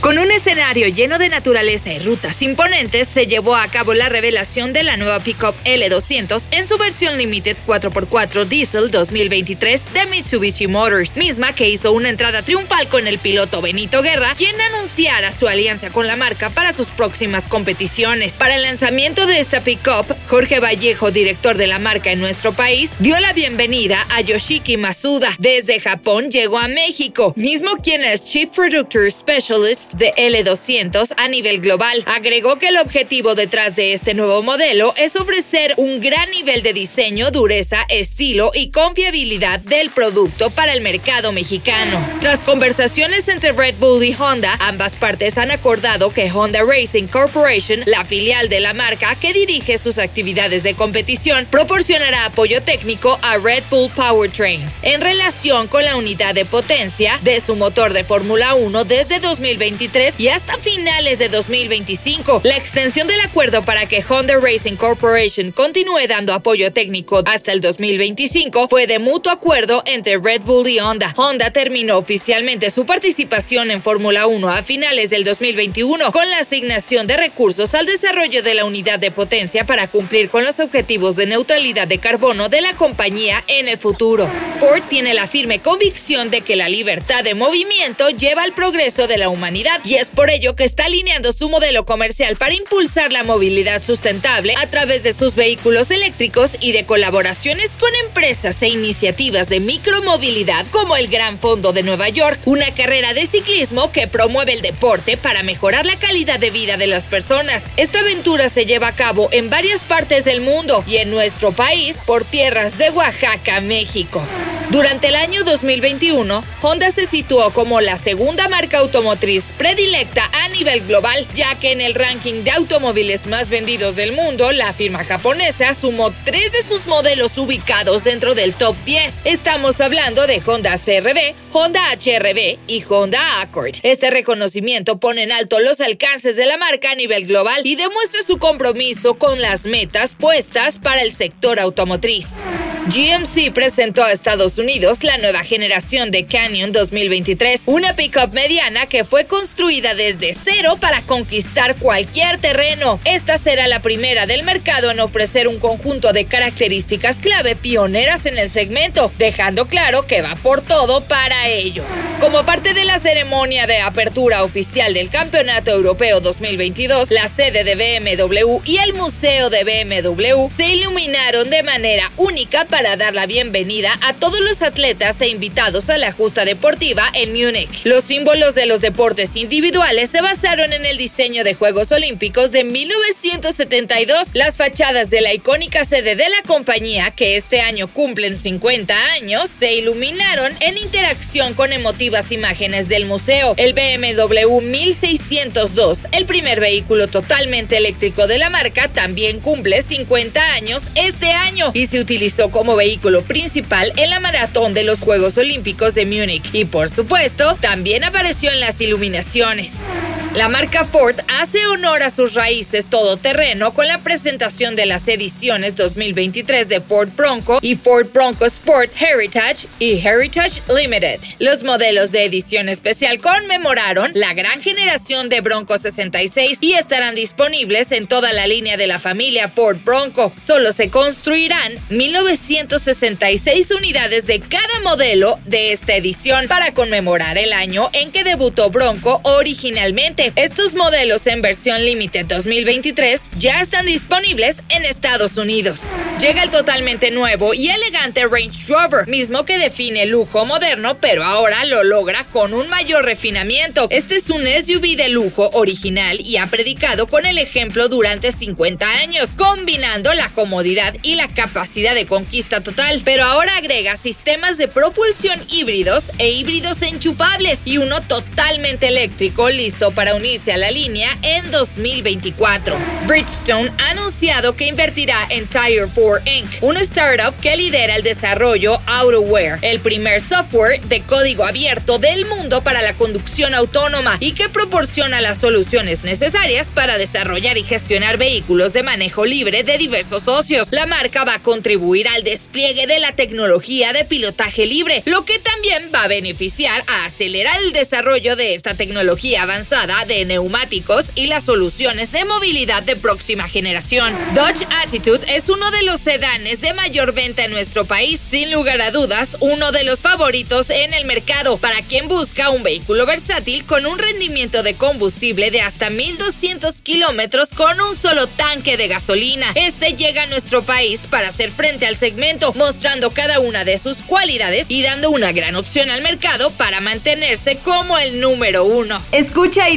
Con un escenario lleno de naturaleza y rutas imponentes, se llevó a cabo la revelación de la nueva pickup L200 en su versión Limited 4x4 Diesel 2023 de Mitsubishi Motors, misma que hizo una entrada triunfal con el piloto Benito Guerra, quien anunciara su alianza con la marca para sus próximas competiciones. Para el lanzamiento de esta pickup, Jorge Vallejo, director de la marca en nuestro país, dio la bienvenida a Yoshiki Masuda. Desde Japón llegó a México, mismo quien es Chief Producer Specialist de L200 a nivel global. Agregó que el objetivo detrás de este nuevo modelo es ofrecer un gran nivel de diseño, dureza, estilo y confiabilidad del producto para el mercado mexicano. Tras conversaciones entre Red Bull y Honda, ambas partes han acordado que Honda Racing Corporation, la filial de la marca que dirige sus actividades de competición, proporcionará apoyo técnico a Red Bull Powertrains en relación con la unidad de potencia de su motor de Fórmula 1 desde 2020 y hasta finales de 2025. La extensión del acuerdo para que Honda Racing Corporation continúe dando apoyo técnico hasta el 2025 fue de mutuo acuerdo entre Red Bull y Honda. Honda terminó oficialmente su participación en Fórmula 1 a finales del 2021 con la asignación de recursos al desarrollo de la unidad de potencia para cumplir con los objetivos de neutralidad de carbono de la compañía en el futuro. Ford tiene la firme convicción de que la libertad de movimiento lleva al progreso de la humanidad y es por ello que está alineando su modelo comercial para impulsar la movilidad sustentable a través de sus vehículos eléctricos y de colaboraciones con empresas e iniciativas de micromovilidad como el Gran Fondo de Nueva York, una carrera de ciclismo que promueve el deporte para mejorar la calidad de vida de las personas. Esta aventura se lleva a cabo en varias partes del mundo y en nuestro país por tierras de Oaxaca, México. Durante el año 2021, Honda se situó como la segunda marca automotriz predilecta a nivel global, ya que en el ranking de automóviles más vendidos del mundo, la firma japonesa sumó tres de sus modelos ubicados dentro del top 10. Estamos hablando de Honda CRV, Honda HRV y Honda Accord. Este reconocimiento pone en alto los alcances de la marca a nivel global y demuestra su compromiso con las metas puestas para el sector automotriz. GMC presentó a Estados Unidos la nueva generación de Canyon 2023, una pickup mediana que fue construida desde cero para conquistar cualquier terreno. Esta será la primera del mercado en ofrecer un conjunto de características clave pioneras en el segmento, dejando claro que va por todo para Como parte de la ceremonia de apertura oficial del Campeonato Europeo 2022, la sede de BMW y el Museo de BMW se iluminaron de manera única para dar la bienvenida a todos los atletas e invitados a la justa deportiva en Múnich. Los símbolos de los deportes individuales se basaron en el diseño de Juegos Olímpicos de 1972. Las fachadas de la icónica sede de la compañía, que este año cumplen 50 años, se iluminaron en interacción con emotivas imágenes del museo. El BMW 1602, el primer vehículo totalmente eléctrico de la marca, también cumple 50 años este año y se utilizó como vehículo principal en la maratón de los Juegos Olímpicos de Múnich y por supuesto también apareció en las iluminaciones. La marca Ford hace honor a sus raíces todoterreno con la presentación de las ediciones 2023 de Ford Bronco y Ford Bronco Sport Heritage y Heritage Limited. Los modelos de edición especial conmemoraron la gran generación de Bronco 66 y estarán disponibles en toda la línea de la familia Ford Bronco. Solo se construirán 1966 unidades de cada modelo de esta edición para conmemorar el año en que debutó Bronco originalmente 2020. Estos modelos en versión Limited 2023 ya están disponibles en Estados Unidos. Llega el totalmente nuevo y elegante Range Rover, mismo que define lujo moderno, pero ahora lo logra con un mayor refinamiento. Este es un SUV de lujo original y ha predicado con el ejemplo durante 50 años, combinando la comodidad y la capacidad de conquista total, pero ahora agrega sistemas de propulsión híbridos e híbridos enchufables y uno totalmente eléctrico listo para unirse a la línea en 2024. Bridgestone ha anunciado que invertirá en Tire 4 Inc., una startup que lidera el desarrollo AutoWare, el primer software de código abierto del mundo para la conducción autónoma y que proporciona las soluciones necesarias para desarrollar y gestionar vehículos de manejo libre de diversos socios. La marca va a contribuir al despliegue de la tecnología de pilotaje libre, lo que también va a beneficiar a acelerar el desarrollo de esta tecnología avanzada de neumáticos y las soluciones de movilidad de próxima generación. Dodge Attitude es uno de los sedanes de mayor venta en nuestro país, sin lugar a dudas, uno de los favoritos en el mercado para quien busca un vehículo versátil con un rendimiento de combustible de hasta 1200 kilómetros con un solo tanque de gasolina. Este llega a nuestro país para hacer frente al segmento, mostrando cada una de sus cualidades y dando una gran opción al mercado para mantenerse como el número uno. Escucha y